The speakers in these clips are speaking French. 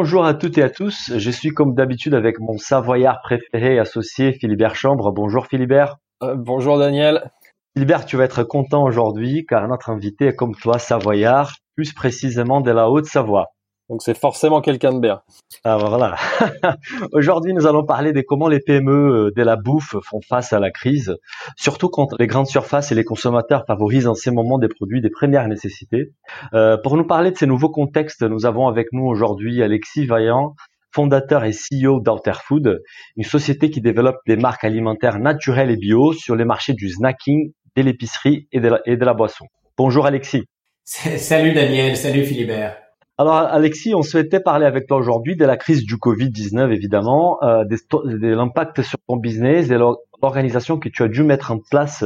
Bonjour à toutes et à tous. Je suis comme d'habitude avec mon savoyard préféré et associé Philibert Chambre. Bonjour Philibert. Euh, bonjour Daniel. Philibert, tu vas être content aujourd'hui car notre invité est comme toi savoyard, plus précisément de la Haute-Savoie. Donc c'est forcément quelqu'un de bien. Ah bah voilà. Aujourd'hui, nous allons parler de comment les PME euh, de la bouffe font face à la crise, surtout quand les grandes surfaces et les consommateurs favorisent en ces moments des produits des premières nécessités. Euh, pour nous parler de ces nouveaux contextes, nous avons avec nous aujourd'hui Alexis Vaillant, fondateur et CEO d'Outerfood, une société qui développe des marques alimentaires naturelles et bio sur les marchés du snacking, de l'épicerie et, et de la boisson. Bonjour Alexis. Salut Daniel, salut Philibert. Alors Alexis, on souhaitait parler avec toi aujourd'hui de la crise du Covid-19 évidemment, euh, de l'impact sur ton business, de l'organisation que tu as dû mettre en place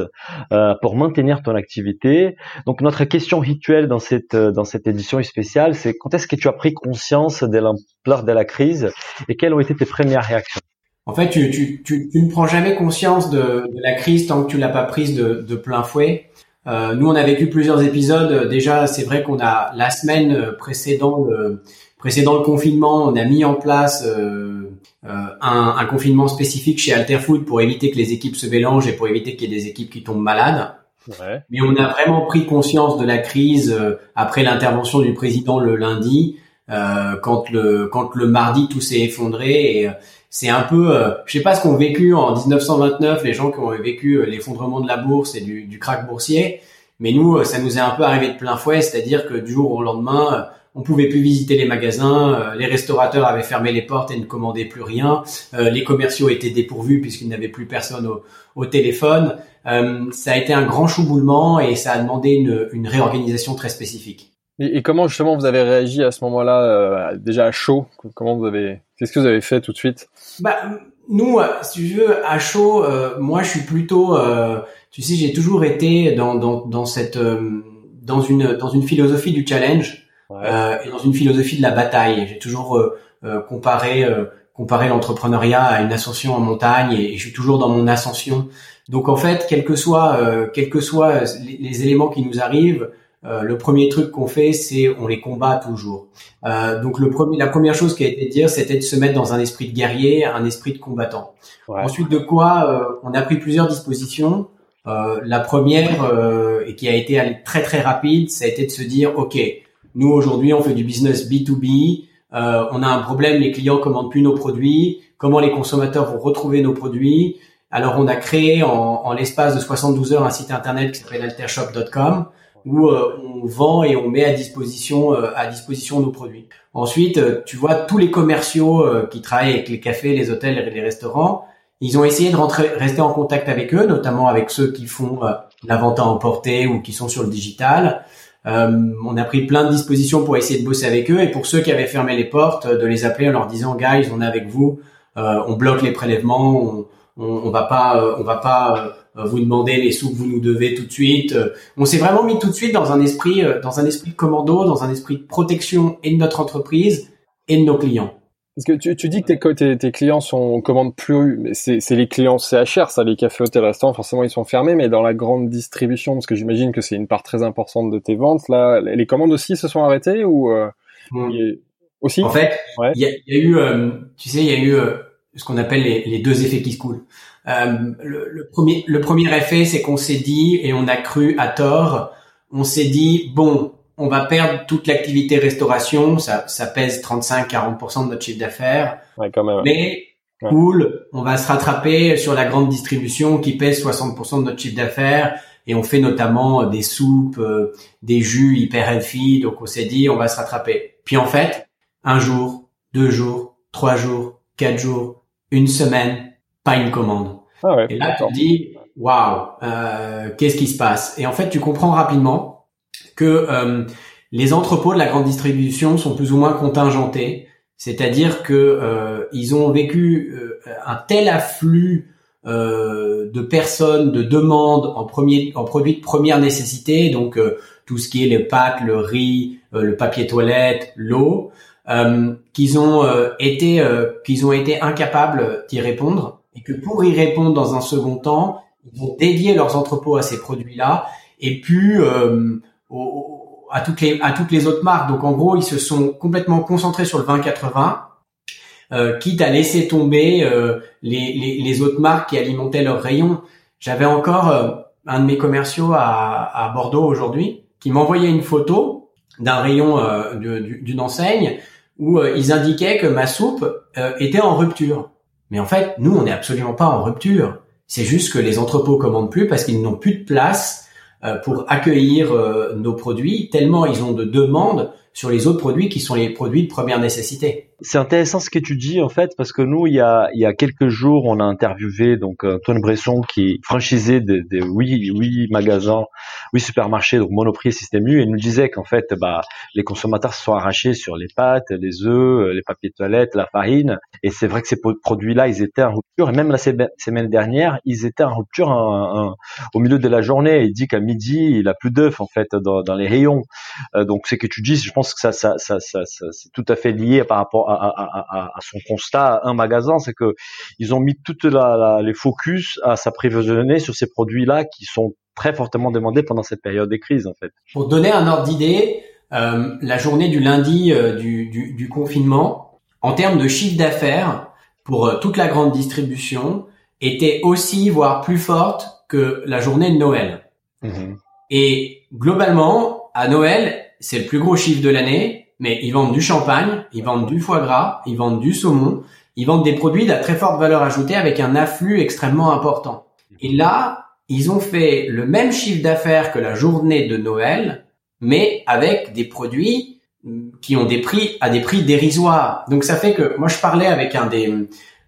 euh, pour maintenir ton activité. Donc notre question rituelle dans cette dans cette édition spéciale, c'est quand est-ce que tu as pris conscience de l'ampleur de la crise et quelles ont été tes premières réactions? En fait, tu, tu, tu, ne prends jamais conscience de, la crise tant que tu l'as pas prise de plein fouet. Euh, nous, on a vécu plusieurs épisodes. Déjà, c'est vrai qu'on a la semaine précédant le précédent le confinement, on a mis en place euh, euh, un, un, confinement spécifique chez Alterfood pour éviter que les équipes se mélangent et pour éviter qu'il y ait des équipes qui tombent malades. Ouais. Mais on a vraiment pris conscience de la crise euh, après l'intervention du président le lundi, euh, quand le quand le mardi tout s'est effondré et c'est un peu, euh, je sais pas ce qu'ont vécu en 1929 les gens qui ont vécu euh, l'effondrement de la bourse et du, du crack boursier, mais nous, euh, ça nous est un peu arrivé de plein fouet, c'est-à-dire que du jour au lendemain, on pouvait plus visiter les magasins, les restaurateurs avaient fermé les portes et ne commandaient plus rien, les commerciaux étaient dépourvus puisqu'ils n'avaient plus personne au, au téléphone. ça a été un grand chamboulement et ça a demandé une, une réorganisation très spécifique. Et, et, comment justement vous avez réagi à ce moment-là, euh, déjà à chaud? Comment vous avez, qu'est-ce que vous avez fait tout de suite? Bah nous, euh, si tu veux, à chaud, euh, moi je suis plutôt, euh, tu sais, j'ai toujours été dans dans, dans cette euh, dans une dans une philosophie du challenge ouais. et dans une philosophie de la bataille. J'ai toujours comparé comparé l'entrepreneuriat à une ascension en montagne et, et, je suis toujours dans mon ascension. Donc en fait, quel que soit quels que soient les, les éléments qui nous arrivent, euh, le premier truc qu'on fait, c'est on les combat toujours. Euh, donc le premier, la première chose qui a été dire, c'était de se mettre dans un esprit de guerrier, un esprit de combattant. Ouais. Ensuite de quoi, euh, on a pris plusieurs dispositions. Euh, la première euh, et qui a été très très rapide, ça a été de se dire, ok, nous aujourd'hui on fait du business B2B, on a un problème, les clients commandent plus nos produits, comment les consommateurs vont retrouver nos produits? Alors on a créé en, en l'espace de 72 heures un site internet qui s'appelle altershop.com où euh, on vend et on met à disposition euh, à disposition nos produits. Ensuite, euh, tu vois tous les commerciaux qui travaillent avec les cafés, les hôtels et les restaurants, ils ont essayé de rentrer, rester en contact avec eux, notamment avec ceux qui font la vente à emporter ou qui sont sur le digital. Euh, on a pris plein de dispositions pour essayer de bosser avec eux et pour ceux qui avaient fermé les portes, de les appeler en leur disant guys, on est avec vous, euh, on bloque les prélèvements, on, on, va pas, on va pas euh, vous demandez les sous que vous nous devez tout de suite. Euh, on s'est vraiment mis tout de suite dans un esprit, euh, dans un esprit de commando, dans un esprit de protection et de notre entreprise et de nos clients. Parce que tu, tu dis que tes, tes, clients sont commandent plus, mais c'est les clients CHR, ça, les cafés, hôtels, restaurants, forcément ils sont fermés, mais dans la grande distribution, parce que j'imagine que c'est une part très importante de tes ventes, là, les commandes aussi se sont arrêtées ou euh, aussi? En fait, il ouais. y, a, y, a, eu, euh, tu sais, il y a eu euh, ce qu'on appelle les, les, deux effets qui se coulent. Euh, le, le, premier, le premier effet, c'est qu'on s'est dit, et on a cru à tort, on s'est dit, bon, on va perdre toute l'activité restauration, ça, ça pèse 35-40% de notre chiffre d'affaires, ouais, quand même. mais ouais. cool, on va se rattraper sur la grande distribution qui pèse 60% de notre chiffre d'affaires, et on fait notamment des soupes, euh, des jus hyper healthy, donc on s'est dit, on va se rattraper. Puis en fait, un jour, deux jours, trois jours, quatre jours, une semaine, pas une commande. Ah ouais, et là, tu te dis, waouh, euh, qu'est-ce qui se passe? Et en fait, tu comprends rapidement que euh, les entrepôts de la grande distribution sont plus ou moins contingentés, c'est-à-dire que euh, ils ont vécu euh, un tel afflux euh, de personnes, de demandes en premier, en produits de première nécessité, donc tout ce qui est les pâtes, le riz, le papier toilette, l'eau, qu'ils ont été qu'ils ont été incapables d'y répondre et que pour y répondre dans un second temps, ils ont dédié leurs entrepôts à ces produits-là et puis au, à toutes les à toutes les autres marques. Donc en gros, ils se sont complètement concentrés sur le 20-80, euh, quitte à laisser tomber euh, les, les, les, autres marques qui alimentaient leurs rayons. J'avais encore euh, un de mes commerciaux à, à Bordeaux aujourd'hui qui m'envoyait une photo d'un rayon euh, d'une enseigne où ils indiquaient que ma soupe était en rupture. Mais en fait, nous, on n'est absolument pas en rupture. C'est juste que les entrepôts commandent plus parce qu'ils n'ont plus de place euh, pour accueillir euh, nos produits, tellement ils ont de demandes sur les autres produits qui sont les produits de première nécessité. C'est intéressant ce que tu dis en fait parce que nous il y a il y a quelques jours on a interviewé donc Antoine Bresson qui est franchisé des de, huit huit magasins, huit supermarchés donc Monoprix et Système U et nous disait qu'en fait bah les consommateurs se sont arrachés sur les pâtes, les œufs, les papiers de toilette, la farine et c'est vrai que ces produits-là ils étaient en rupture et même la semaine dernière ils étaient en rupture au milieu de la journée. Il dit qu'à midi il a plus d'œufs en fait dans, dans les rayons euh, donc c'est que tu dis je pense que ça, ça, ça, ça, c'est tout à fait lié par rapport à, à, à, à son constat. Un magasin, c'est que ils ont mis toutes la, les focus à s'approvisionner sur ces produits-là qui sont très fortement demandés pendant cette période de crise, en fait. Pour donner un ordre d'idée, euh, la journée du lundi euh, du, du, du, confinement, en termes de chiffre d'affaires pour euh, toute la grande distribution, était aussi, voire plus forte que la journée de Noël. Mmh Et globalement, à Noël, c'est le plus gros chiffre de l'année, mais ils vendent du champagne, ils vendent du foie gras, ils vendent du saumon, ils vendent des produits de très forte valeur ajoutée avec un afflux extrêmement important. Et là, ils ont fait le même chiffre d'affaires que la journée de Noël, mais avec des produits qui ont des prix à des prix dérisoires. Donc ça fait que moi je parlais avec un des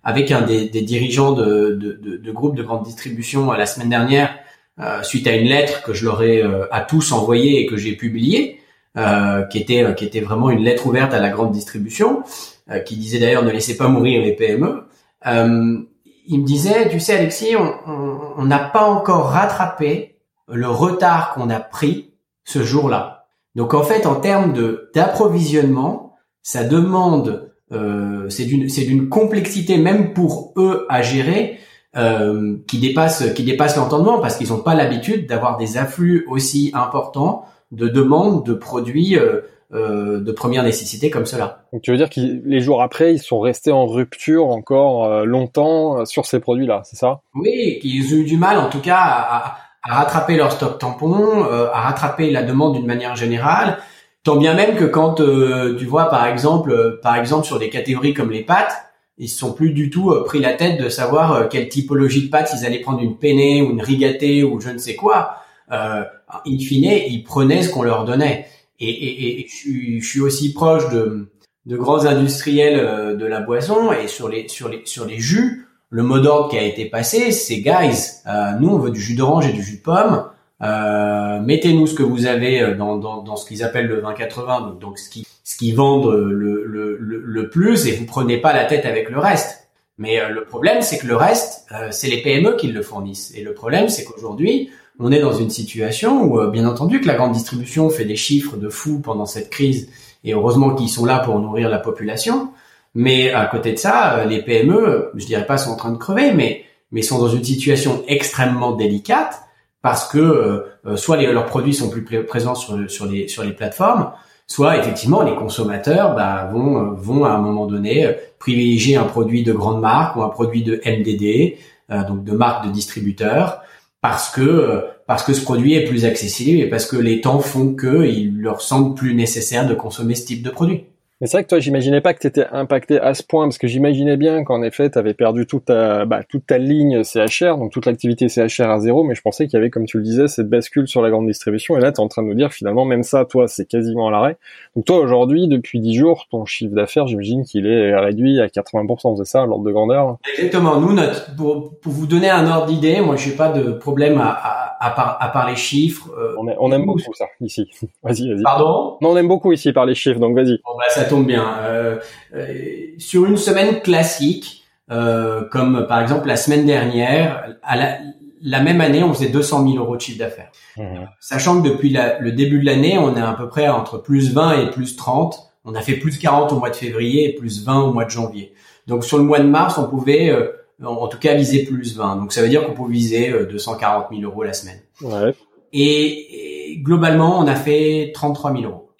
avec un des, dirigeants de, de, de, groupes de grande distribution euh, la semaine dernière euh, suite à une lettre que je leur ai euh, à tous envoyée et que j'ai publiée qui était euh, qui était vraiment une lettre ouverte à la grande distribution, euh, qui disait d'ailleurs ne laissez pas mourir les PME. il me disait, tu sais Alexis, on n'a pas encore rattrapé le retard qu'on a pris ce jour-là. Donc en fait, en termes de d'approvisionnement, ça demande, euh, c'est d'une c'est d'une complexité même pour eux à gérer euh, qui dépasse qui dépasse l'entendement parce qu'ils n'ont pas l'habitude d'avoir des afflux aussi importants de demandes de produits euh, euh, de première nécessité comme cela. Donc tu veux dire que les jours après, ils sont restés en rupture encore euh, longtemps sur ces produits-là, c'est ça? Oui, qu'ils ont eu du mal en tout cas à, rattraper leur stock tampon, à rattraper la demande d'une manière générale. Tant bien même que quand tu vois par exemple, par exemple sur des catégories comme les pâtes, ils se sont plus du tout pris la tête de savoir quelle typologie de pâtes ils allaient prendre une penne ou une rigatée ou je ne sais quoi euh, in fine, ils prenaient ce qu'on leur donnait. Et, et, et je, suis, aussi proche de, de grands industriels euh, de la boisson et sur les sur les sur les jus, le mot d'ordre qui a été passé, c'est guys, euh, nous on veut du jus d'orange et du jus de pomme. Euh, mettez-nous ce que vous avez euh, dans, dans, dans ce qu'ils appellent le 20-80, donc, donc ce qui ce qui vendent le, le, le, le, plus, et vous prenez pas la tête avec le reste. Mais le problème, c'est que le reste, c'est les PME qui le fournissent. Et le problème, c'est qu'aujourd'hui, on est dans une situation où, euh, bien entendu, que la grande distribution fait des chiffres de fou pendant cette crise, et heureusement qu'ils sont là pour nourrir la population. Mais à côté de ça, euh, les PME, je dirais pas sont en train de crever, mais mais sont dans une situation extrêmement délicate parce que euh, soit les, leurs produits sont plus présents sur, les sur les plateformes, soit effectivement les consommateurs bah, vont vont à un moment donné privilégier un produit de grande marque ou un produit de MDD, donc de marque de distributeur, parce que parce que ce produit est plus accessible et parce que les temps font qu'il leur semble plus nécessaire de consommer ce type de produit. Mais c'est vrai que toi, j'imaginais pas que tu étais impacté à ce point, parce que j'imaginais bien qu'en effet, tu avais perdu toute ta, bah, toute ta ligne CHR, donc toute l'activité CHR à zéro, mais je pensais qu'il y avait, comme tu le disais, cette bascule sur la grande distribution, et là, tu es en train de nous dire, finalement, même ça, toi, c'est quasiment à l'arrêt. Donc toi, aujourd'hui, depuis 10 jours, ton chiffre d'affaires, j'imagine qu'il est réduit à 80%, c'est ça, l'ordre de grandeur? Exactement. Nous, notre, pour, pour vous donner un ordre d'idée, moi, je n'ai pas de problème à, à à part à part les chiffres. on, on, aime beaucoup ça ici. vas-y, vas-y. Pardon? Non, on aime beaucoup ici par les chiffres, donc vas-y. Bon bah ça tombe bien. sur une semaine classique, comme par exemple la semaine dernière, à la, la même année, on faisait 200 000 euros de chiffre d'affaires. Mmh. Sachant que depuis le début de l'année, on est à peu près entre plus 20 et plus 30. On a fait plus 40 au mois de février et plus 20 au mois de janvier. Donc sur le mois de mars, on pouvait euh, en tout cas viser plus 20. Donc ça veut dire qu'on pouvait viser 240 euh, 000 euros la semaine. Ouais. Et, globalement, on a fait 33 000 euros.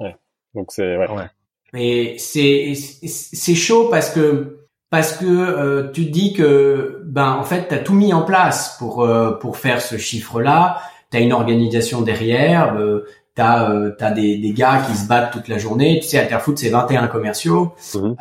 Ouais. Donc c'est ouais. ouais. Et c'est c'est chaud parce que parce que euh, tu te dis que ben en fait tu as tout mis en place pour euh, pour faire ce chiffre là tu as une organisation derrière euh, tu as euh, t'as des, des gars qui se battent toute la journée. Tu sais Alterfoot c'est 21 commerciaux. Mmh.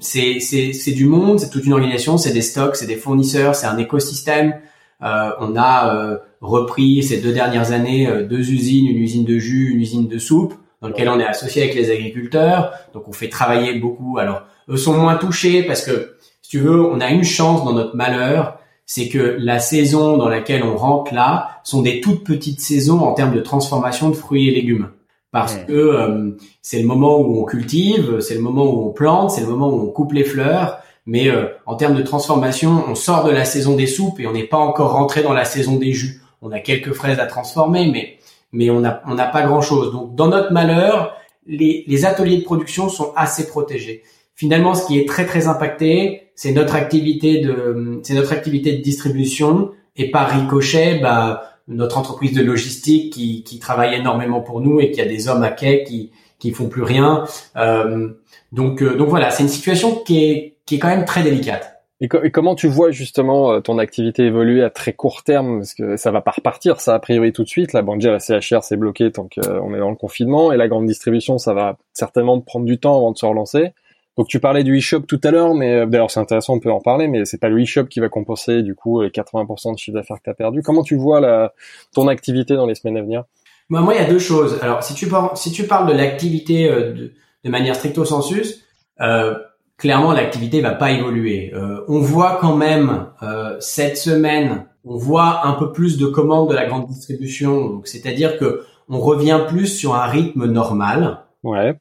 c'est c'est c'est du monde c'est toute une organisation c'est des stocks c'est des fournisseurs c'est un écosystème. On a repris ces deux dernières années deux usines une usine de jus une usine de soupe dans lequel on est associé avec les agriculteurs. Donc on fait travailler beaucoup. Alors eux sont moins touchés parce que, si tu veux, on a une chance dans notre malheur, c'est que la saison dans laquelle on rentre là sont des toutes petites saisons en termes de transformation de fruits et légumes. Parce que euh, c'est le moment où on cultive, c'est le moment où on plante, c'est le moment où on coupe les fleurs. Mais euh, en termes de transformation, on sort de la saison des soupes et on n'est pas encore rentré dans la saison des jus. On a quelques fraises à transformer, mais mais on n'a on n'a pas grand chose. Donc dans notre malheur, les, les ateliers de production sont assez protégés finalement, ce qui est très très impacté, c'est notre activité de, c'est notre activité de distribution et par ricochet, bah, notre entreprise de logistique qui, qui travaille énormément pour nous et qui a des hommes à quai qui qui font plus rien. Euh, donc euh, donc voilà, c'est une situation qui est qui est quand même très délicate. Et, comment tu vois justement euh, ton activité évoluer à très court terme? Parce que ça va pas repartir, ça a priori tout de suite. La banque la CHR, c'est bloqué tant qu'on est dans le confinement. Et la grande distribution, ça va certainement prendre du temps avant de se relancer. Donc tu parlais du e-shop tout à l'heure, mais euh, d'ailleurs c'est intéressant, on peut en parler, mais c'est pas le e-shop qui va compenser du coup les 80% de chiffre d'affaires que tu as perdu. Comment tu vois la, ton activité dans les semaines à venir? Bah, Moi, il y a deux choses. Alors si tu parles, si tu parles de l'activité euh, de, de, manière stricto sensus, euh, clairement l'activité va pas évoluer. Euh, on voit quand même euh, cette semaine, on voit un peu plus de commandes de la grande distribution, donc c'est-à-dire que on revient plus sur un rythme normal. Ouais.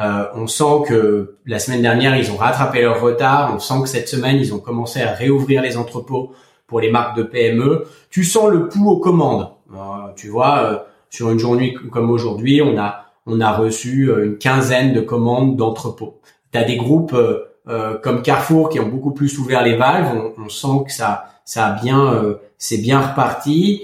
Euh, on sent que la semaine dernière, ils ont rattrapé leur retard. On sent que cette semaine, ils ont commencé à réouvrir les entrepôts pour les marques de PME. Tu sens le pouls aux commandes. Euh, tu vois, euh, sur une journée comme aujourd'hui, on a on a reçu une quinzaine de commandes d'entrepôts. Tu as des groupes comme Carrefour qui ont beaucoup plus ouvert les valves. On, sent que ça ça a bien c'est bien reparti.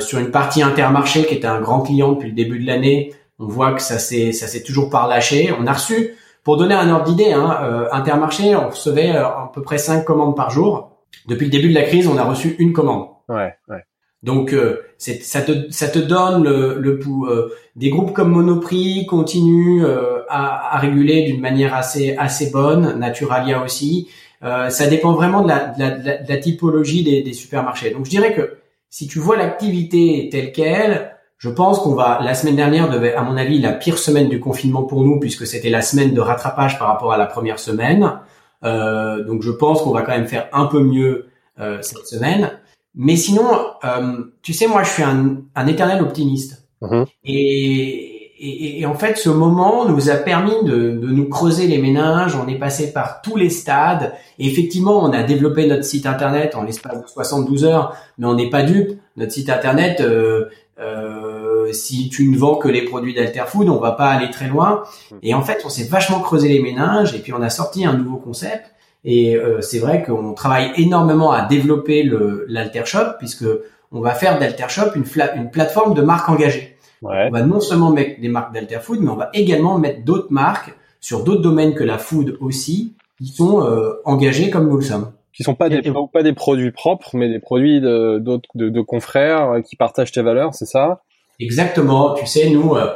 sur une partie Intermarché qui était un grand client depuis le début de l'année, on voit que ça s'est ça s'est toujours par lâché. On a reçu, pour donner un ordre d'idée, hein, euh, Intermarché, on recevait euh, à peu près cinq commandes par jour. Depuis le début de la crise, on a reçu une commande. Ouais, ouais. Donc euh, ça te ça te donne le, le pouls. des groupes comme Monoprix continuent à, à, réguler d'une manière assez assez bonne. Naturalia aussi. ça dépend vraiment de la, de la, de la typologie des, des supermarchés. Donc je dirais que si tu vois l'activité telle qu'elle, je pense qu'on va, la semaine dernière devait, à mon avis, la pire semaine du confinement pour nous, puisque c'était la semaine de rattrapage par rapport à la première semaine. Euh, donc je pense qu'on va quand même faire un peu mieux euh, cette semaine. Mais sinon, euh, tu sais, moi, je suis un, un éternel optimiste. Mm-hmm. Et, et, et, en fait, ce moment nous a permis de, de, nous creuser les méninges. On est passé par tous les stades. Et effectivement, on a développé notre site internet en l'espace de 72 heures, mais on n'est pas dupe. Notre site internet, euh, euh, si tu ne vends que les produits d'Alterfood, on va pas aller très loin. Hmm. Et en fait, on s'est vachement creusé les méninges et puis on a sorti un nouveau concept. Et euh, c'est vrai qu'on travaille énormément à développer le l'Altershop puisque on va faire d'Altershop une, une plateforme de marques engagées. On va non seulement mettre des marques d'Alterfood, mais on va également mettre d'autres marques sur d'autres domaines que la food aussi, qui sont euh, engagées comme nous le sommes qui sont pas des pas des produits propres, mais des produits de d'autres de, de, confrères qui partagent tes valeurs, c'est ça? Exactement. Tu sais, nous, euh,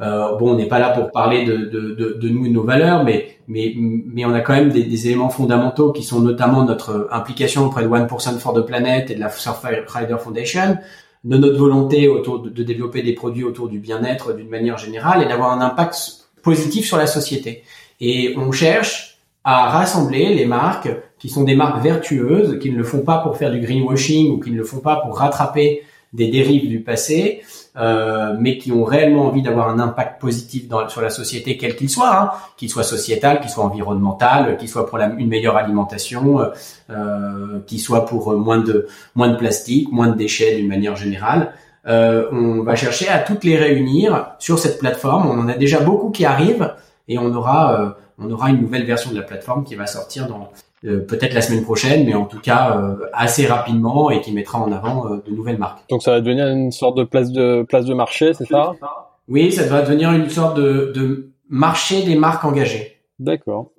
euh bon, on n'est pas là pour parler de, de, de, de, nous et de nos valeurs, mais mais mais on a quand même des, des, éléments fondamentaux qui sont notamment notre implication auprès de 1% for the Planet et de la Surfrider Foundation, de notre volonté autour de, de développer des produits autour du bien-être d'une manière générale et d'avoir un impact positif sur la société. Et on cherche à rassembler les marques qui sont des marques vertueuses, qui ne le font pas pour faire du greenwashing ou qui ne le font pas pour rattraper des dérives du passé, euh, mais qui ont réellement envie d'avoir un impact positif dans, sur la société, quel qu'il soit, hein, qu'il soit sociétal, qu'il soit environnemental, qu'il soit pour la, une meilleure alimentation, euh, euh qu'il soit pour moins de moins de plastique, moins de déchets d'une manière générale. Euh, on va chercher à toutes les réunir sur cette plateforme. On en a déjà beaucoup qui arrivent et on aura euh, on aura une nouvelle version de la plateforme qui va sortir dans euh, peut-être la semaine prochaine, mais en tout cas euh, assez rapidement et qui mettra en avant de nouvelles marques. Donc ça va devenir une sorte de place de place de marché, c'est ça? Oui, ça va devenir une sorte de, de marché des marques engagées. D'accord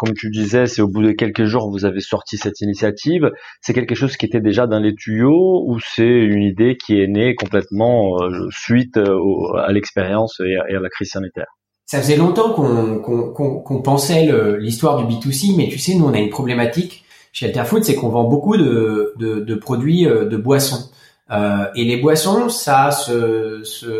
comme tu disais, c'est au bout de quelques jours vous avez sorti cette initiative. C'est quelque chose qui était déjà dans les tuyaux ou c'est une idée qui est née complètement euh, suite euh, à l'expérience et, à la crise sanitaire? Ça faisait longtemps qu'on pensait l'histoire du B2C, mais tu sais, nous on a une problématique chez Alterfood, c'est qu'on vend beaucoup de, produits euh, de boissons. et les boissons, ça a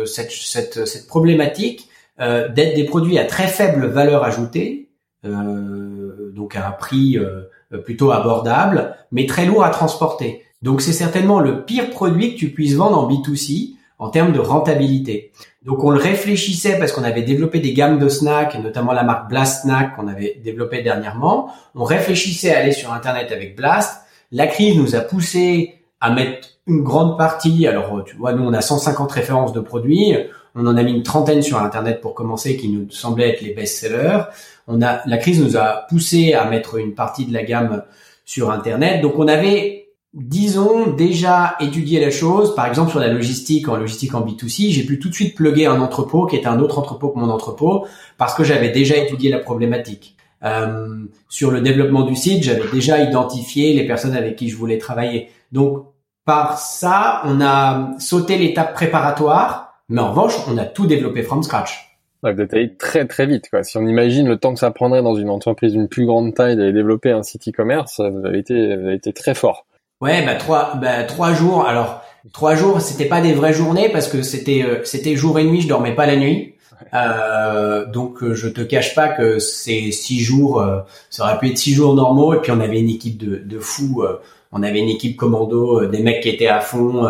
cette, problématique d'être des produits à très faible valeur ajoutée, euh, donc à un prix euh, plutôt abordable, mais très lourd à transporter. Donc c'est certainement le pire produit que tu puisses vendre en B2C en termes de rentabilité. Donc on le réfléchissait parce qu'on avait développé des gammes de snacks, notamment la marque Blast Snack qu'on avait développé dernièrement. On réfléchissait à aller sur Internet avec Blast. La crise nous a poussé à mettre une grande partie. Alors tu vois, nous on a 150 références de produits. On en a mis une trentaine sur Internet pour commencer qui nous semblaient être les best-sellers on a la crise nous a poussé à mettre une partie de la gamme sur internet. Donc on avait disons déjà étudié la chose, par exemple sur la logistique en logistique en B2C, j'ai pu tout de suite plugger un entrepôt qui est un autre entrepôt que mon entrepôt parce que j'avais déjà étudié la problématique. Euh, sur le développement du site, j'avais déjà identifié les personnes avec qui je voulais travailler. Donc par ça, on a sauté l'étape préparatoire, mais en revanche, on a tout développé from scratch. Vous êtes allé très très vite. Quoi. Si on imagine le temps que ça prendrait dans une entreprise d'une plus grande taille d'aller développer un site e-commerce, vous avez vous avez été très fort. Ouais, bah trois, bah trois jours. Alors trois jours, c'était pas des vraies journées parce que c'était euh, c'était jour et nuit. Je dormais pas la nuit. Euh, donc euh, je te cache pas que ces six jours, euh, ça aurait pu être six jours normaux. Et puis on avait une équipe de, de fous. on avait une équipe commando, des mecs qui étaient à fond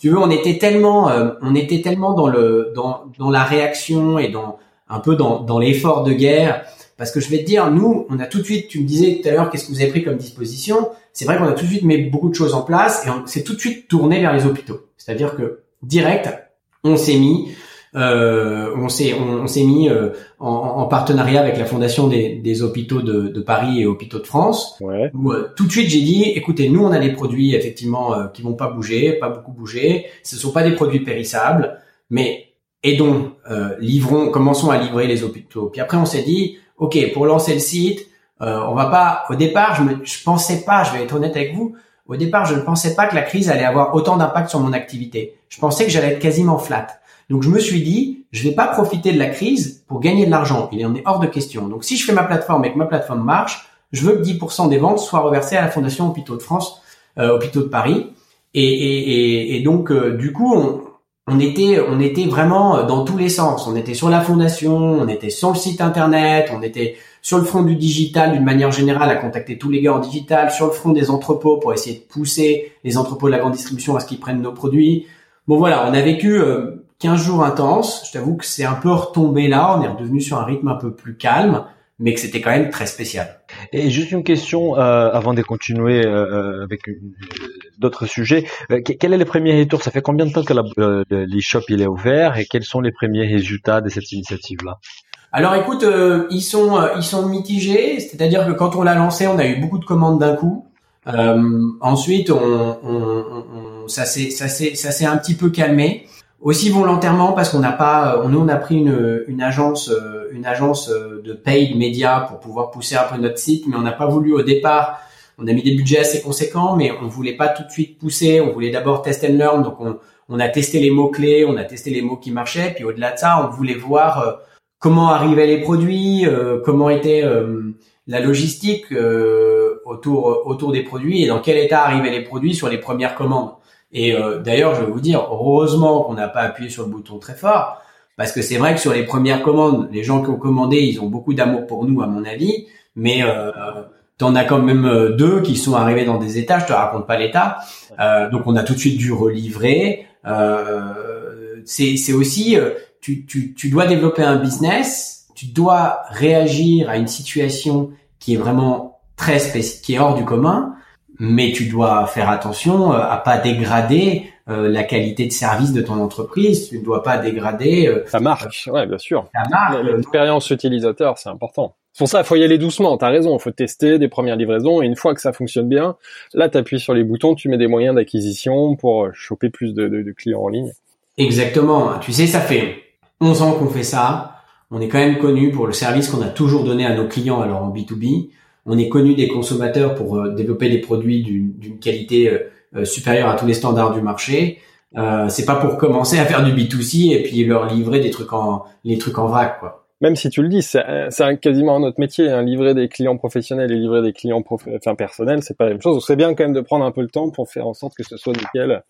tu veux, on était tellement, euh, on était tellement dans le, dans, dans la réaction et dans un peu dans, dans l'effort de guerre. Parce que je vais te dire, nous, on a tout de suite, tu me disais tout à l'heure, qu'est-ce que vous avez pris comme disposition? C'est vrai qu'on a tout de suite mis beaucoup de choses en place et on s'est tout de suite tourné vers les hôpitaux. C'est-à-dire que direct, on s'est mis euh, on s'est on, s'est mis euh, en, en, partenariat avec la fondation des, des hôpitaux de, de, Paris et hôpitaux de France. Ouais. Où, euh, tout de suite j'ai dit, écoutez, nous on a des produits effectivement euh, qui vont pas bouger, pas beaucoup bouger. Ce sont pas des produits périssables, mais aidons, livrons, commençons à livrer les hôpitaux. Puis après on s'est dit, ok, pour lancer le site, on va pas. Au départ, je me, je pensais pas, je vais être honnête avec vous. Au départ, je ne pensais pas que la crise allait avoir autant d'impact sur mon activité. Je pensais que j'allais être quasiment flat. Donc je me suis dit, je vais pas profiter de la crise pour gagner de l'argent. Il en est hors de question. Donc si je fais ma plateforme et que ma plateforme marche, je veux que 10% des ventes soient reversées à la Fondation Hôpitaux de France, euh, Hôpitaux de Paris. Et, et, et, donc euh, du coup, on, on était, on était vraiment dans tous les sens. On était sur la fondation, on était sur le site internet, on était sur le front du digital d'une manière générale à contacter tous les gars en digital, sur le front des entrepôts pour essayer de pousser les entrepôts de la grande distribution à ce qu'ils prennent nos produits. Bon voilà, on a vécu euh, 15 jours intenses. Je t'avoue que c'est un peu retombé là. On est redevenu sur un rythme un peu plus calme, mais que c'était quand même très spécial. Et juste une question euh, avant de continuer euh, avec d'autres sujets. Euh, quel est le premier retour? Ça fait combien de temps que l'e-shop est ouvert? Et quels sont les premiers résultats de cette initiative-là? Alors écoute, ils sont ils sont mitigés, c'est-à-dire que quand on l'a lancé, on a eu beaucoup de commandes d'un coup. ensuite, on, on, on ça s'est ça s'est ça s'est un petit peu calmé aussi volontairement parce qu'on n'a pas, euh, nous on a pris une, une agence, euh, une agence euh, de paid média pour pouvoir pousser un peu notre site, mais on n'a pas voulu au départ. On a mis des budgets assez conséquents, mais on voulait pas tout de suite pousser. On voulait d'abord test and learn, donc on, on a testé les mots clés, on a testé les mots qui marchaient, puis au-delà de ça, on voulait voir comment arrivaient les produits, comment était la logistique autour autour des produits et dans quel état arrivaient les produits sur les premières commandes. Et euh, d'ailleurs, je vais vous dire, heureusement qu'on n'a pas appuyé sur le bouton très fort, parce que c'est vrai que sur les premières commandes, les gens qui ont commandé, ils ont beaucoup d'amour pour nous, à mon avis, mais euh, T'en as quand même deux qui sont arrivés dans des états. Je te raconte pas l'état. donc on a tout de suite dû relivrer. c'est aussi tu, tu, tu dois développer un business. Tu dois réagir à une situation qui est vraiment très spécifique, qui est hors du commun mais tu dois faire attention euh, à pas dégrader euh, la qualité de service de ton entreprise. Tu ne dois pas dégrader euh, ta marque. ouais, bien sûr. L'expérience utilisateur, c'est important. C'est pour ça, il faut y aller doucement. T'as raison. Il faut tester des premières livraisons et une fois que ça fonctionne bien, là, tu appuies sur les boutons, tu mets des moyens d'acquisition pour choper plus de, de, de clients en ligne. Exactement. Tu sais, ça fait 11 ans qu'on fait ça. On est quand même connu pour le service qu'on a toujours donné à nos clients alors en B2B on est connu des consommateurs pour euh, développer des produits d'une qualité euh, euh, supérieure à tous les standards du marché. Euh, c'est pas pour commencer à faire du B2C et puis leur livrer des trucs en les trucs en vrac quoi. Même si tu le dis, c'est quasiment un autre métier. Hein. Livrer des clients professionnels et livrer des clients enfin personnels, c'est pas la même chose. C'est bien quand même de prendre un peu le temps pour faire en sorte que ce soit nickel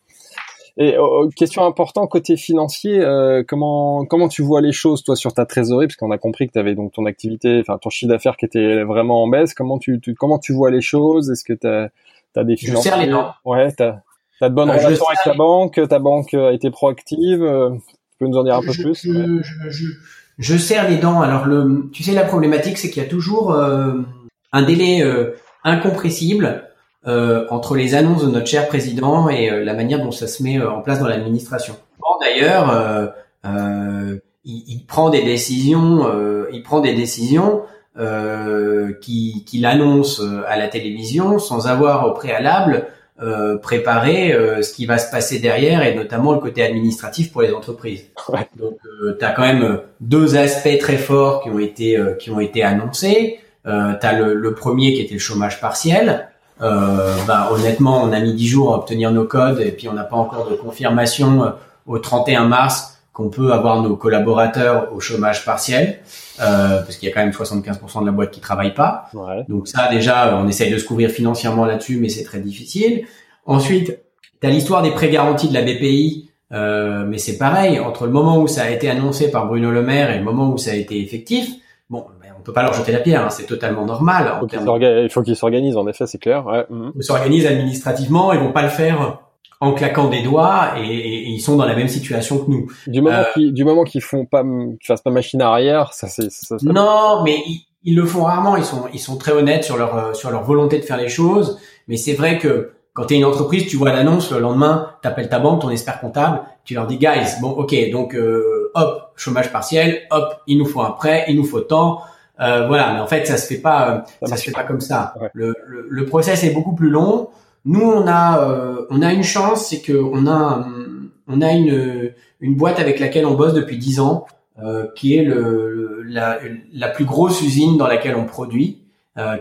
et oh, oh, question importante côté financier, euh, comment comment tu vois les choses toi sur ta trésorerie? Parce qu'on a compris que tu avais donc ton activité, enfin ton chiffre d'affaires qui était vraiment en baisse. Comment tu, comment tu vois les choses? Est-ce que tu as, as des financiers Je serre les dents. Ouais, tu as, as de bonnes euh, relations avec ta banque, ta banque a été proactive. Euh, tu peux nous en dire un peu plus? je, je, je, serre les dents. Alors le tu sais la problématique c'est qu'il y a toujours un délai incompressible euh, entre les annonces de notre cher président et euh, la manière dont ça se met euh, en place dans l'administration. Bon, D'ailleurs, il, il, prend des décisions, il prend des décisions qu'il qui annonce à la télévision sans avoir au préalable préparé ce qui va se passer derrière et notamment le côté administratif pour les entreprises. Donc, tu as quand même deux aspects très forts qui ont été qui ont été annoncés. Euh, tu as le, le, premier qui était le chômage partiel, euh, bah, honnêtement, on a mis 10 jours à obtenir nos codes et puis on n'a pas encore de confirmation euh, au 31 mars qu'on peut avoir nos collaborateurs au chômage partiel, euh, parce qu'il y a quand même 75% de la boîte qui travaille pas. Donc ça, déjà, on essaye de se couvrir financièrement là-dessus, mais c'est très difficile. Ensuite, tu as l'histoire des prêts garantis de la BPI, euh, mais c'est pareil, entre le moment où ça a été annoncé par Bruno Le Maire et le moment où ça a été effectif, bon, peut pas leur jeter la pierre, hein, c'est totalement normal. il faut qu'ils s'organisent, en effet, c'est clair. Ouais. Mhm. Ils s'organisent administrativement, ils vont pas le faire en claquant des doigts et, ils sont dans la même situation que nous. Du moment euh, qu'ils, du moment qu'ils font pas, qu'ils fassent pas machine arrière, ça c'est. Non, mais ils, le font rarement. Ils sont, ils sont très honnêtes sur leur euh, sur leur volonté de faire les choses. Mais c'est vrai que quand tu es une entreprise, tu vois l'annonce le lendemain, t'appelles ta banque, ton expert comptable, tu leur dis guys, bon ok, donc euh, hop, chômage partiel, hop, il nous faut un prêt, il nous faut tant. Euh, voilà, mais en fait, ça se fait pas, euh, ça se fait pas comme ça. Le, le, le, process est beaucoup plus long. Nous, on a, euh, on a une chance, c'est que on a, on a une, une boîte avec laquelle on bosse depuis dix ans, euh, qui est le, la, la, plus grosse usine dans laquelle on produit,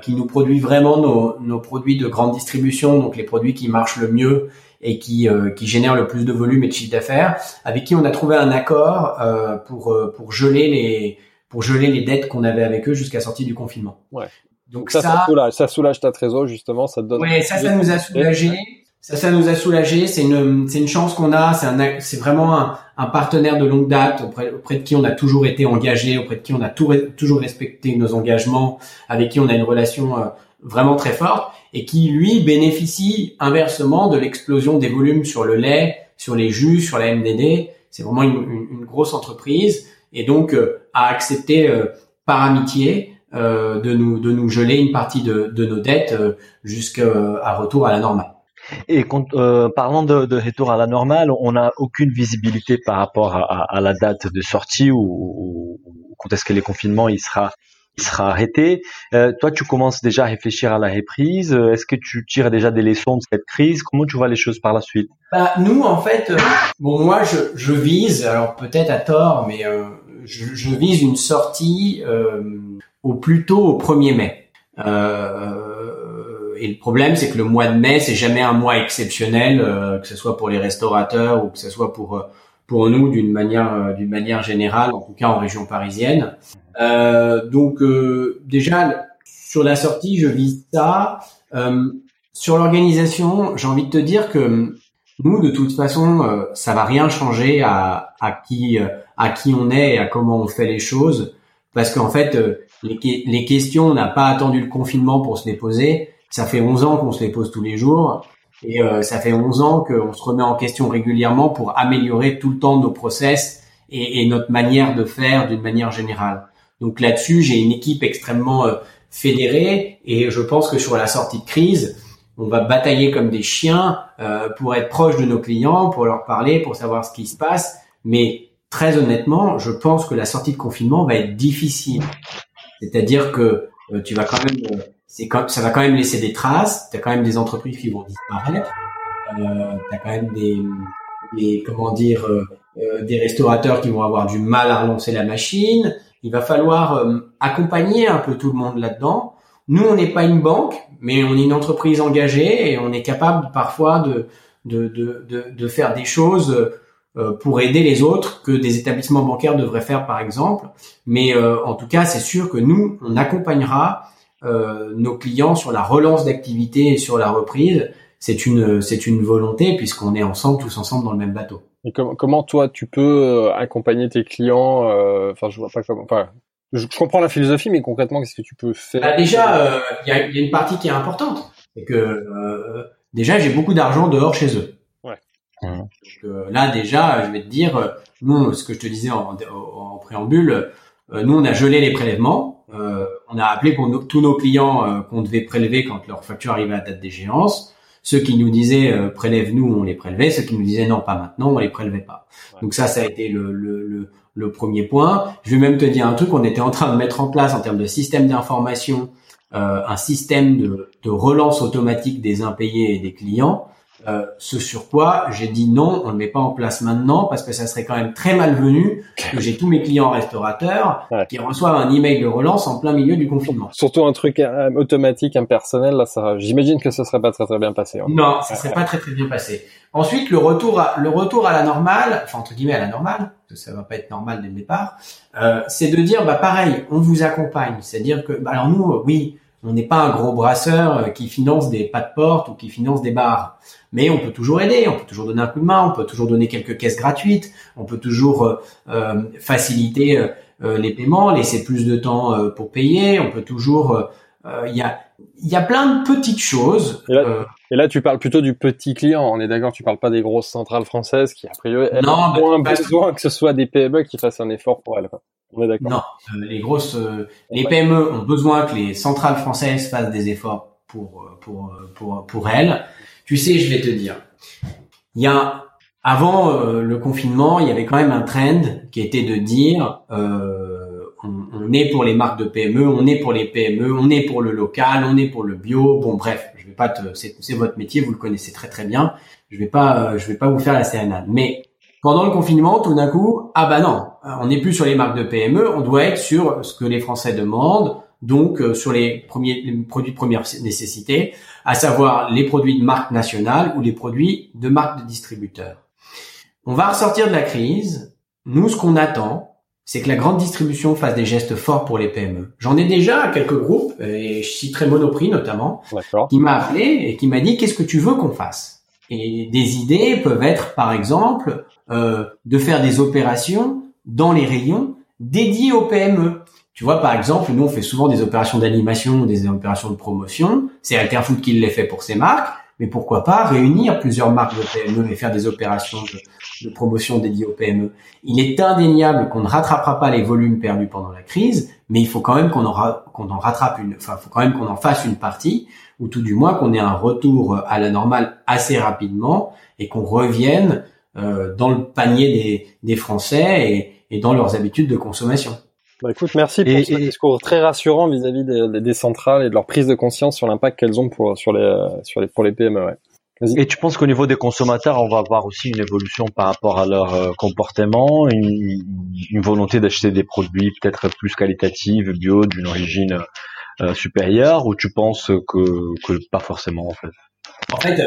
qui nous produit vraiment nos, nos, produits de grande distribution, donc les produits qui marchent le mieux et qui, qui génèrent le plus de volume et de chiffre d'affaires, avec qui on a trouvé un accord pour, pour geler les pour geler les dettes qu'on avait avec eux jusqu'à sortie du confinement. Ouais. Donc ça, ça, soulage, ça soulage ta trésor justement, ça te donne. Ouais, ça, ça nous a soulagé. Ça, ça nous a soulagé. C'est une, c'est une chance qu'on a. C'est un, c'est vraiment un, un, partenaire de longue date auprès, auprès de qui on a toujours été engagé, auprès de qui on a tout, toujours respecté nos engagements, avec qui on a une relation euh, vraiment très forte et qui lui bénéficie inversement de l'explosion des volumes sur le lait, sur les jus, sur la MDD. C'est vraiment une, une, une grosse entreprise et donc euh, a accepté euh, par amitié euh, de nous de nous geler une partie de, de nos dettes jusqu'à retour à la normale. Et quand, parlant de, de, retour à la normale, on n'a aucune visibilité par rapport à, à, la date de sortie ou, ou, quand est-ce que les confinements il sera il sera arrêté. Euh, toi, tu commences déjà à réfléchir à la reprise. Est-ce que tu tires déjà des leçons de cette crise? Comment tu vois les choses par la suite? Bah, Nous, en fait, bon, moi, je, je vise, alors peut-être à tort, mais je, je, vise une sortie euh, au plus tôt au 1er mai. Euh, et le problème, c'est que le mois de mai, c'est jamais un mois exceptionnel, euh, que ce soit pour les restaurateurs ou que ce soit pour pour nous d'une manière d'une manière générale, en tout cas en région parisienne. donc déjà sur la sortie, je vise ça. sur l'organisation, j'ai envie de te dire que nous, de toute façon, ça va rien changer à, à qui à qui on est et à comment on fait les choses parce qu'en fait, euh, les, les, questions, on n'a pas attendu le confinement pour se les poser. Ça fait 11 ans qu'on se les pose tous les jours. Et euh, ça fait 11 ans qu'on se remet en question régulièrement pour améliorer tout le temps nos process et, et notre manière de faire d'une manière générale. Donc là-dessus, j'ai une équipe extrêmement euh, fédérée et je pense que sur la sortie de crise, on va batailler comme des chiens euh, pour être proche de nos clients, pour leur parler, pour savoir ce qui se passe. Mais très honnêtement, je pense que la sortie de confinement va être difficile. C'est-à-dire que euh, tu vas quand même, euh, c'est ça va quand même laisser des traces. Tu as quand même des entreprises qui vont disparaître. Euh, tu as quand même des, des comment dire, des restaurateurs qui vont avoir du mal à relancer la machine. Il va falloir accompagner un peu tout le monde là-dedans. Nous, on n'est pas une banque, mais on est une entreprise engagée et on est capable parfois de, de, de, de, faire des choses euh, pour aider les autres que des établissements bancaires devraient faire par exemple. Mais euh, en tout cas, c'est sûr que nous, on accompagnera euh, nos clients sur la relance d'activité et sur la reprise. C'est une c'est une volonté puisqu'on est ensemble tous ensemble dans le même bateau. Et comment, comment toi tu peux accompagner tes clients Enfin, je vois pas comment. Je, comprends la philosophie, mais concrètement, qu'est-ce que tu peux faire bah, Déjà, il y, a, y, a, une partie qui est importante, c'est que déjà j'ai beaucoup d'argent dehors chez eux. Donc, euh, là déjà, je vais te dire, euh, nous, ce que je te disais en, en, préambule, euh, nous on a gelé les prélèvements. on a appelé pour tous nos clients qu'on devait prélever quand leur facture arrivait à date d'échéance. Ceux qui nous disaient prélève-nous, on les prélevait. Ceux qui nous disaient non, pas maintenant, on les prélevait pas. Donc ça, ça a été le, le, le, le, premier point. Je vais même te dire un truc qu'on était en train de mettre en place en termes de système d'information, un système de relance automatique des impayés et des clients euh, ce sur quoi j'ai dit non, on ne met pas en place maintenant parce que ça serait quand même très malvenu que j'ai tous mes clients restaurateurs qui reçoivent un email de relance en plein milieu du confinement. Surtout un truc euh, automatique, impersonnel, là, ça, j'imagine que ce serait pas très très bien passé. Hein. Non, ça serait pas très très bien passé. Ensuite, le retour à le retour à la normale, enfin entre guillemets à la normale, parce que ça va pas être normal dès le départ, euh, c'est de dire bah pareil, on vous accompagne, c'est-à-dire que bah, alors nous, oui on n'est pas un gros brasseur euh, qui finance des pas de porte ou qui finance des bars. Mais on peut toujours aider, on peut toujours donner un coup de main, on peut toujours donner quelques caisses gratuites, on peut toujours euh, euh, faciliter les paiements, laisser plus de temps pour payer, on peut toujours... Il y, a, y a plein de petites choses. Et là, tu parles plutôt du petit client, on est d'accord, tu parles pas des grosses centrales françaises qui, a priori, elles ont moins besoin que ce soit des PME qui fassent un effort pour elles. Non, euh, les grosses, euh, les PME ont besoin que les centrales françaises fassent des efforts pour euh, pour pour pour elles. Tu sais, je vais te dire, il y a avant le confinement, il y avait quand même un trend qui était de dire on, on, est pour les marques de PME, on est pour les PME, on est pour le local, on est pour le bio. Bon, bref, je vais pas te, c'est votre métier, vous le connaissez très très bien. Je vais pas, je vais pas vous faire la sérénade. Mais pendant le confinement, tout d'un coup, ah bah non, on n'est plus sur les marques de PME, on doit être sur ce que les Français demandent, donc euh, sur les premiers produits de première nécessité, à savoir les produits de marque nationale ou les produits de marque de distributeur. On va ressortir de la crise. Nous, ce qu'on attend, c'est que la grande distribution fasse des gestes forts pour les PME. J'en ai déjà quelques groupes, et je citerai Monoprix notamment, qui m'a appelé et qui m'a dit qu'est-ce que tu veux qu'on fasse? Et des idées peuvent être, par exemple, euh, de faire des opérations dans les rayons dédiés aux PME. Tu vois, par exemple, nous, on fait souvent des opérations d'animation, des opérations de promotion. C'est Alterfood qui les fait pour ses marques. Mais pourquoi pas réunir plusieurs marques de PME et faire des opérations de, promotion dédiées aux PME Il est indéniable qu'on ne rattrapera pas les volumes perdus pendant la crise, mais il faut quand même qu'on en, en rattrape une, enfin, faut quand même qu'on en fasse une partie, ou tout du moins qu'on ait un retour à la normale assez rapidement et qu'on revienne euh, dans le panier des, des Français et, et, dans leurs habitudes de consommation. Bah écoute, merci pour ce discours très rassurant vis-à-vis des, des, centrales et de leur prise de conscience sur l'impact qu'elles ont pour sur les sur les pour les PME. Ouais. Et tu penses qu'au niveau des consommateurs, on va avoir aussi une évolution par rapport à leur euh, comportement, une, une volonté d'acheter des produits peut-être plus qualitatifs, bio, d'une origine euh, supérieure, ou tu penses que, que pas forcément en fait? En fait,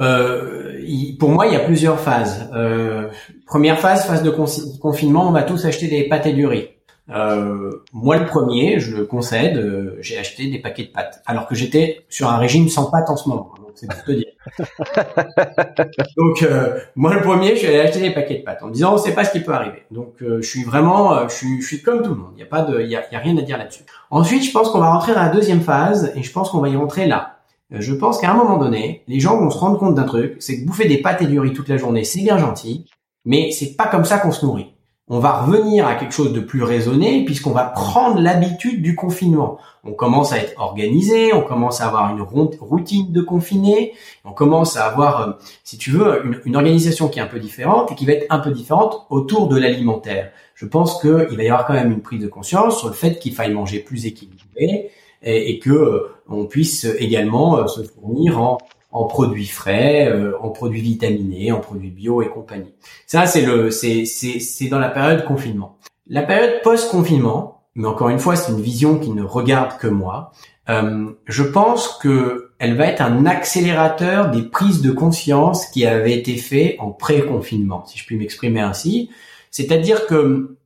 euh, pour moi, il y a plusieurs phases. Euh, première phase, phase de confinement, on va tous acheter des pâtes et du riz. Euh, moi, le premier, je le concède, euh, j'ai acheté des paquets de pâtes, alors que j'étais sur un régime sans pâtes en ce moment. c'est pour te dire. donc euh, moi le premier, je suis allé acheter des paquets de pâtes en me disant on sait pas ce qui peut arriver. Donc je suis vraiment, je suis, je suis comme tout le monde. Il y a pas de, il y a, y a rien à dire là-dessus. Ensuite, je pense qu'on va rentrer dans la deuxième phase et je pense qu'on va y rentrer là. Je pense qu'à un moment donné, les gens vont se rendre compte d'un truc, c'est que bouffer des pâtes et du riz toute la journée, c'est bien gentil, mais c'est pas comme ça qu'on se nourrit on va revenir à quelque chose de plus raisonné puisqu'on va prendre l'habitude du confinement. On commence à être organisé, on commence à avoir une routine de confiné, on commence à avoir, euh, si tu veux, une, organisation qui est un peu différente et qui va être un peu différente autour de l'alimentaire. Je pense qu'il va y avoir quand même une prise de conscience sur le fait qu'il faille manger plus équilibré et, et que euh, on puisse également euh, se fournir en en produits frais, euh, en produits vitaminés, en produits bio et compagnie. Ça, c'est le, c'est, c'est, c'est dans la période confinement. La période post-confinement, mais encore une fois, c'est une vision qui ne regarde que moi. Euh, je pense que elle va être un accélérateur des prises de conscience qui avaient été faites en pré-confinement, si je puis m'exprimer ainsi. C'est-à-dire que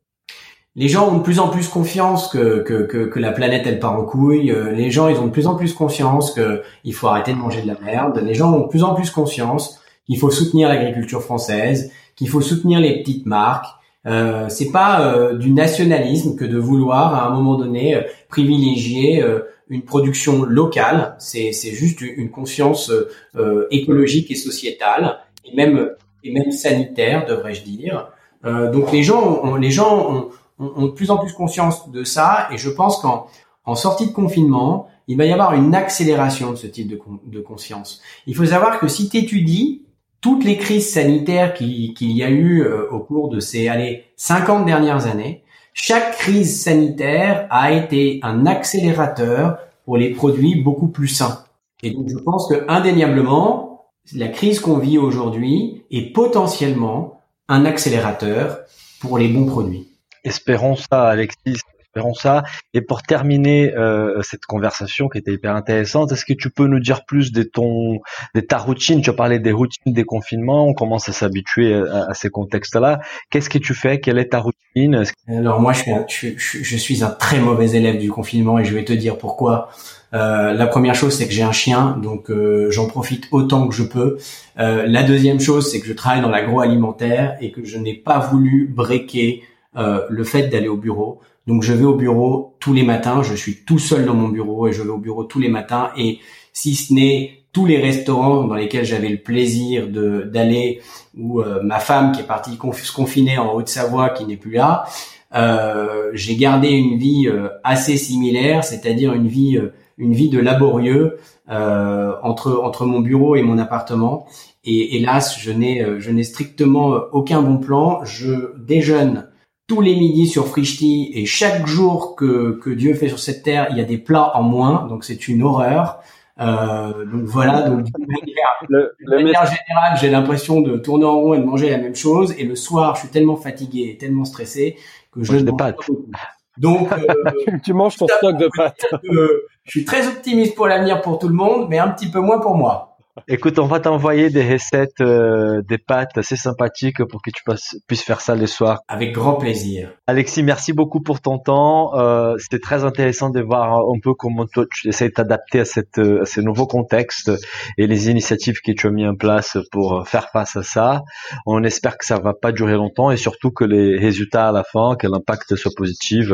les gens ont de plus en plus confiance que, que, que, que, la planète elle part en couille. Euh, les gens ils ont de plus en plus conscience que il faut arrêter de manger de la merde. Les gens ont de plus en plus conscience qu'il faut soutenir l'agriculture française, qu'il faut soutenir les petites marques. Euh, c'est pas euh, du nationalisme que de vouloir à un moment donné euh, privilégier une production locale. C'est c'est juste une conscience écologique et sociétale et même et même sanitaire devrais-je dire. donc les gens ont, les gens ont ont, de plus en plus conscience de ça et je pense qu'en en sortie de confinement, il va y avoir une accélération de ce type de, de conscience. Il faut savoir que si tu étudies toutes les crises sanitaires qu'il y a eu euh, au cours de ces allez, 50 dernières années, chaque crise sanitaire a été un accélérateur pour les produits beaucoup plus sains. Et donc je pense que indéniablement, la crise qu'on vit aujourd'hui est potentiellement un accélérateur pour les bons produits. Espérons ça, Alexis. Espérons ça. Et pour terminer euh, cette conversation qui était hyper intéressante, est-ce que tu peux nous dire plus de ton, de ta routine? Tu as parlé des routines des confinements. On commence à s'habituer à, ces contextes-là. Qu'est-ce que tu fais? Quelle est ta routine? Alors moi, je suis, je suis un très mauvais élève du confinement et je vais te dire pourquoi. Euh, la première chose, c'est que j'ai un chien, donc euh, j'en profite autant que je peux. Euh, la deuxième chose, c'est que je travaille dans l'agroalimentaire et que je n'ai pas voulu breaker euh, le fait d'aller au bureau. Donc je vais au bureau tous les matins, je suis tout seul dans mon bureau et je vais au bureau tous les matins et si ce n'est tous les restaurants dans lesquels j'avais le plaisir de d'aller ou euh, ma femme qui est partie se confiner en Haute-Savoie qui n'est plus là, euh, j'ai gardé une vie assez similaire, c'est-à-dire une vie une vie de laborieux entre entre mon bureau et mon appartement. Et hélas, je n'ai je n'ai strictement aucun bon plan. Je déjeune tous les midis sur Frishti et chaque jour que, que Dieu fait sur cette terre, il y a des plats en moins, donc c'est une horreur. Euh, donc voilà, donc de manière, générale, j'ai l'impression de tourner en rond et de manger la même chose. Et le soir, je suis tellement fatigué et tellement stressé que je ne pas. Donc, euh, tu manges ton stock de pâtes. je suis très optimiste pour l'avenir pour tout le monde, mais un petit peu moins pour moi. Écoute, on va t'envoyer des recettes, euh, des pâtes assez sympathiques pour que tu puisses faire ça les soirs. Avec grand plaisir. Alexis, merci beaucoup pour ton temps. Euh, C'était très intéressant de voir un peu comment toi tu essaies de t'adapter à, cette, à ce nouveau contexte et les initiatives que tu as mis en place pour faire face à ça. On espère que ça va pas durer longtemps et surtout que les résultats à la fin, que l'impact soit positif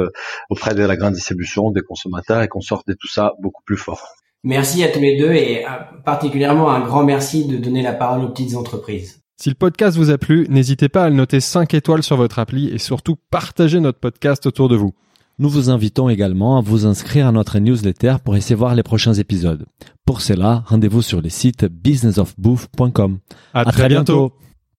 auprès de la grande distribution, des consommateurs et qu'on sorte de tout ça beaucoup plus fort. Merci à tous les deux et particulièrement un grand merci de donner la parole aux petites entreprises. Si le podcast vous a plu, n'hésitez pas à le noter 5 étoiles sur votre appli et surtout partagez notre podcast autour de vous. Nous vous invitons également à vous inscrire à notre newsletter pour essayer voir les prochains épisodes. Pour cela, rendez-vous sur le site businessofbooth.com. À, très, bientôt.